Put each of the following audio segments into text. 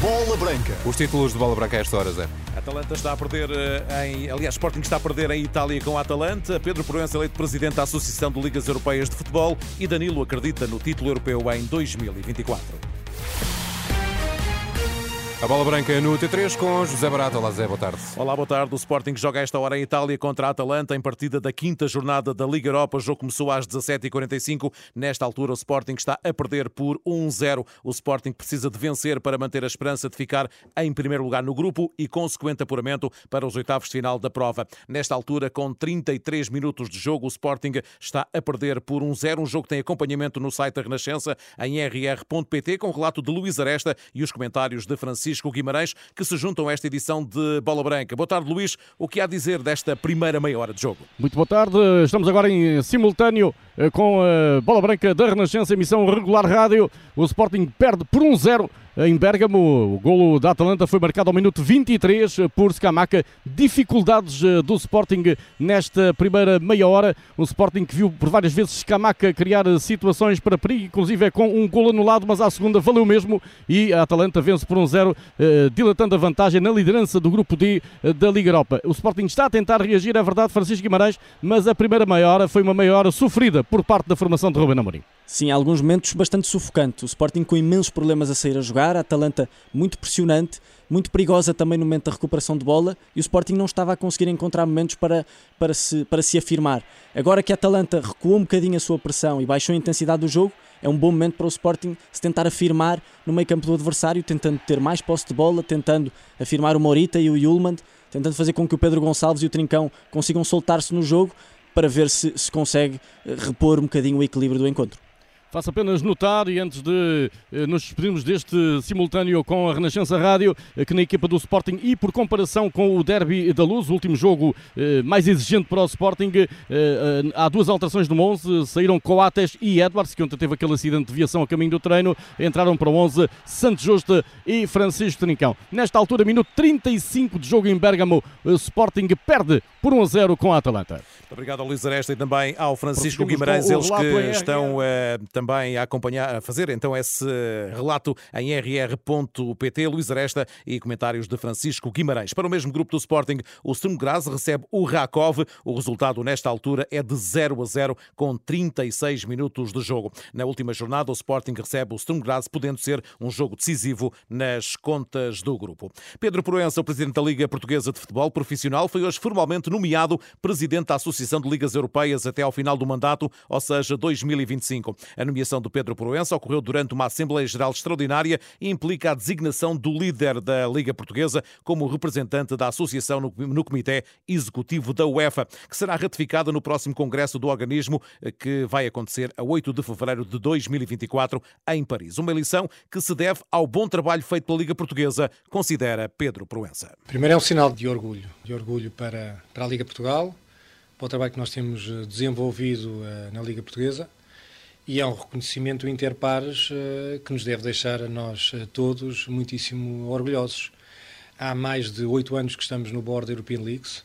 Bola Branca. Os títulos de Bola Branca a esta hora, Zé. Atalanta está a perder em. Aliás, Sporting está a perder em Itália com a Atalanta. Pedro Proença eleito presidente da Associação de Ligas Europeias de Futebol e Danilo acredita no título europeu em 2024. A bola branca no T3 com José Barata. Olá, Zé, boa tarde. Olá, boa tarde. O Sporting joga esta hora em Itália contra a Atalanta em partida da quinta jornada da Liga Europa. O jogo começou às 17h45. Nesta altura, o Sporting está a perder por 1-0. O Sporting precisa de vencer para manter a esperança de ficar em primeiro lugar no grupo e consequente apuramento para os oitavos de final da prova. Nesta altura, com 33 minutos de jogo, o Sporting está a perder por 1-0. Um jogo que tem acompanhamento no site da Renascença em rr.pt com relato de Luís Aresta e os comentários de Francisco. Francisco Guimarães, que se juntam a esta edição de Bola Branca. Boa tarde, Luís. O que há a dizer desta primeira meia hora de jogo? Muito boa tarde. Estamos agora em simultâneo eh, com a Bola Branca da Renascença, emissão regular rádio. O Sporting perde por 1-0 em Bérgamo. O golo da Atalanta foi marcado ao minuto 23 por Scamaca. Dificuldades eh, do Sporting nesta primeira meia hora. O Sporting que viu por várias vezes Scamaca criar situações para perigo, inclusive é com um golo anulado, mas à segunda valeu mesmo e a Atalanta vence por 1-0, eh, dilatando a vantagem na liderança do grupo D eh, da Liga Europa. O Sporting está a tentar reagir, é verdade, Francisco Guimarães, mas a primeira meia hora foi uma meia hora sofrida por parte da formação de Ruben Amorim. Sim, alguns momentos bastante sufocantes. O Sporting com imensos problemas a sair a jogar, a Atalanta muito pressionante, muito perigosa também no momento da recuperação de bola e o Sporting não estava a conseguir encontrar momentos para, para, se, para se afirmar. Agora que a Atalanta recuou um bocadinho a sua pressão e baixou a intensidade do jogo, é um bom momento para o Sporting se tentar afirmar no meio campo do adversário, tentando ter mais posse de bola, tentando afirmar o Morita e o Yulman, tentando fazer com que o Pedro Gonçalves e o Trincão consigam soltar-se no jogo para ver se, se consegue repor um bocadinho o equilíbrio do encontro. Faço apenas notar, e antes de eh, nos despedirmos deste simultâneo com a Renascença Rádio, eh, que na equipa do Sporting e por comparação com o Derby da Luz, o último jogo eh, mais exigente para o Sporting, há duas alterações no 11. Saíram Coates e Edwards, que ontem teve aquele acidente de viação a caminho do treino. Entraram para o 11 Santos Justa e Francisco Trincão. Nesta altura, minuto 35 de jogo em Bergamo, o Sporting perde por 1 a 0 com a Atalanta. Obrigado ao Luís Aresta e também ao Francisco Guimarães, eles que estão também a acompanhar, a fazer então esse relato em rr.pt, Luís Aresta e comentários de Francisco Guimarães. Para o mesmo grupo do Sporting, o Sturm Graz recebe o Rakov. O resultado nesta altura é de 0 a 0 com 36 minutos de jogo. Na última jornada, o Sporting recebe o Sturm Graz, podendo ser um jogo decisivo nas contas do grupo. Pedro Proença, o presidente da Liga Portuguesa de Futebol Profissional, foi hoje formalmente nomeado presidente da Associação de Ligas Europeias até ao final do mandato, ou seja, 2025. A nomeação de Pedro Proença ocorreu durante uma Assembleia Geral extraordinária e implica a designação do líder da Liga Portuguesa como representante da associação no Comitê Executivo da UEFA, que será ratificada no próximo Congresso do organismo, eh, que vai acontecer a 8 de fevereiro de 2024 em Paris. Uma eleição que se deve ao bom trabalho feito pela Liga Portuguesa, considera Pedro Proença. Primeiro é um sinal de orgulho, de orgulho para, para a Liga Portugal, para o trabalho que nós temos eh, desenvolvido uh, na Liga Portuguesa e é um reconhecimento interpares uh, que nos deve deixar a nós todos muitíssimo orgulhosos. Há mais de oito anos que estamos no board da European Leagues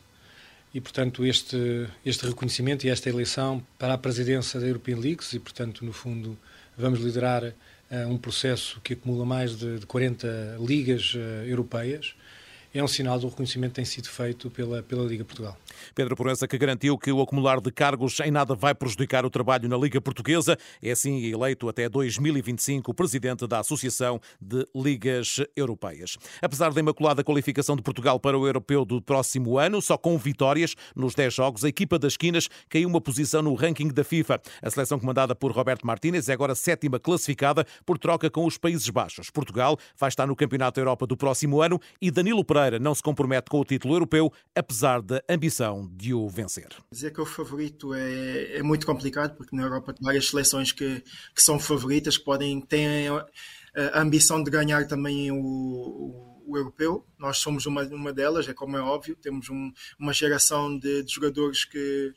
e, portanto, este, este reconhecimento e esta eleição para a presidência da European Leagues e, portanto, no fundo, vamos liderar um processo que acumula mais de 40 ligas europeias é um sinal do reconhecimento que tem sido feito pela, pela Liga Portugal. Pedro Proença, que garantiu que o acumular de cargos em nada vai prejudicar o trabalho na Liga Portuguesa, é assim eleito até 2025 presidente da Associação de Ligas Europeias. Apesar da imaculada qualificação de Portugal para o Europeu do próximo ano, só com vitórias nos 10 jogos, a equipa das esquinas caiu uma posição no ranking da FIFA. A seleção comandada por Roberto Martínez é agora sétima classificada por troca com os Países Baixos. Portugal vai estar no Campeonato da Europa do próximo ano e Danilo Pereira Não se compromete com o título europeu, apesar da ambição de o vencer. Dizer que o favorito é, é muito complicado, porque na Europa há várias seleções que, que são favoritas, que podem ter a ambição de ganhar também o, o o europeu. Nós somos uma, uma delas, é como é óbvio. Temos um, uma geração de, de jogadores que,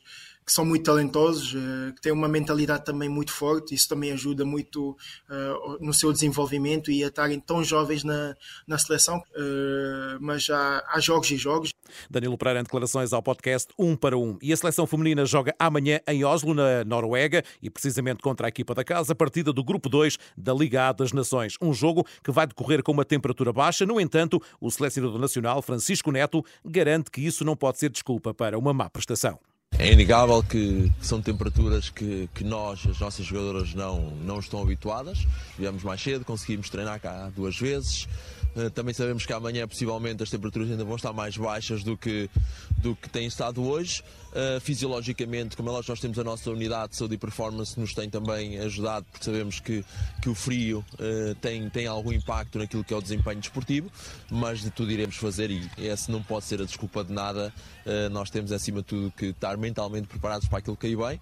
que são muito talentosos, uh, que têm uma mentalidade também muito forte, isso também ajuda muito uh, no seu desenvolvimento e a estarem tão jovens na, na seleção. Uh, mas há, há, jogos e jogos. Danilo Pereira em declarações ao podcast 1 um para 1. Um. E a seleção feminina joga amanhã em Oslo, na Noruega, e precisamente contra a equipa da casa, partida do Grupo 2 da Liga A das Nações. Um jogo que vai decorrer com uma temperatura baixa. No entanto, o selecionador nacional, Francisco Neto, garante que isso não pode ser desculpa para uma má prestação. É inegável que, são temperaturas que, que, nós, as nossas jogadoras, não, não estão habituadas. Viemos mais cedo, conseguimos treinar cá duas vezes. Eh, também sabemos que amanhã, possivelmente, as temperaturas ainda vão estar mais baixas do que, do que têm estado hoje. Uh, fisiologicamente, como é nós temos a nossa unidade de saúde e performance, nos tem também ajudado, porque sabemos que, que o frio uh, tem, tem algum impacto naquilo que é o desempenho desportivo, mas de tudo iremos fazer e essa não pode ser a desculpa de nada. Uh, nós temos, acima de tudo, que estar mentalmente preparados para aquilo que aí vem.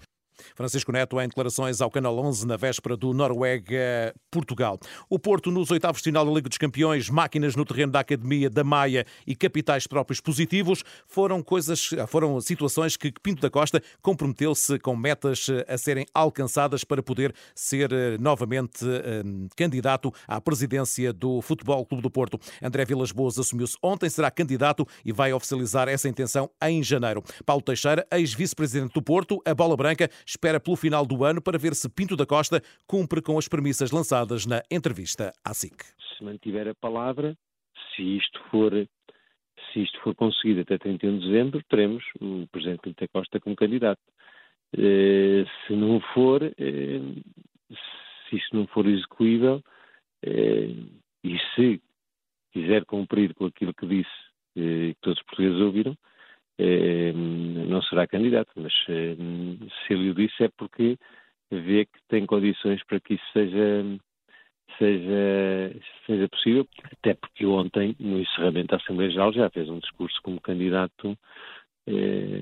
Francisco Neto em declarações ao Canal 11 na véspera do Noruega-Portugal. O Porto nos oitavos de final da Liga dos Campeões, máquinas no terreno da Academia da Maia e capitais próprios positivos foram coisas, foram situações que Pinto da Costa comprometeu-se com metas eh, a serem alcançadas para poder ser eh, novamente eh, candidato à presidência do Futebol Clube do Porto. André Vilas Boas assumiu-se ontem, será candidato e vai oficializar essa intenção em janeiro. Paulo Teixeira, ex-vice-presidente do Porto, a bola branca espera pelo final do ano para ver se Pinto da Costa cumpre com as premissas lançadas na entrevista à SIC. Se mantiver a palavra, se isto for se isto for conseguido até 31 de dezembro, teremos o Presidente Pinto da Costa como candidato. Eh, se não for, eh, se isto não for execuível, eh, e se quiser cumprir com aquilo que disse, que todos os portugueses ouviram, não será candidato, mas eh, se ele o disse é porque vê que tem condições para que isso seja, seja, seja possível, até porque ontem, no encerramento da Assembleia Geral, já fez um discurso como candidato eh,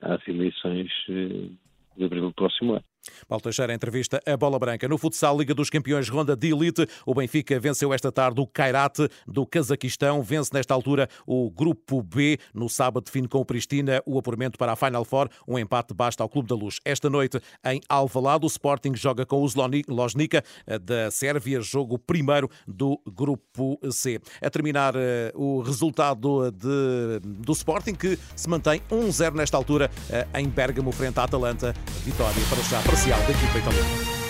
às eleições de abril do próximo ano. Paulo Teixeira, entrevista a Bola Branca. No futsal Liga dos Campeões Ronda de Elite, o Benfica venceu esta tarde o Kairat do Cazaquistão. Vence nesta altura o Grupo B. No sábado define com o Pristina o apuramento para a Final Four. Um empate basta ao Clube da Luz. Esta noite em Alvalade, o Sporting joga com os Losnica da Sérvia, jogo primeiro do Grupo C. A terminar eh, o resultado de, do Sporting que se mantém 1-0 nesta altura eh, em Bergamo frente à Atalanta. Vitória para já parcial da equipa italiana.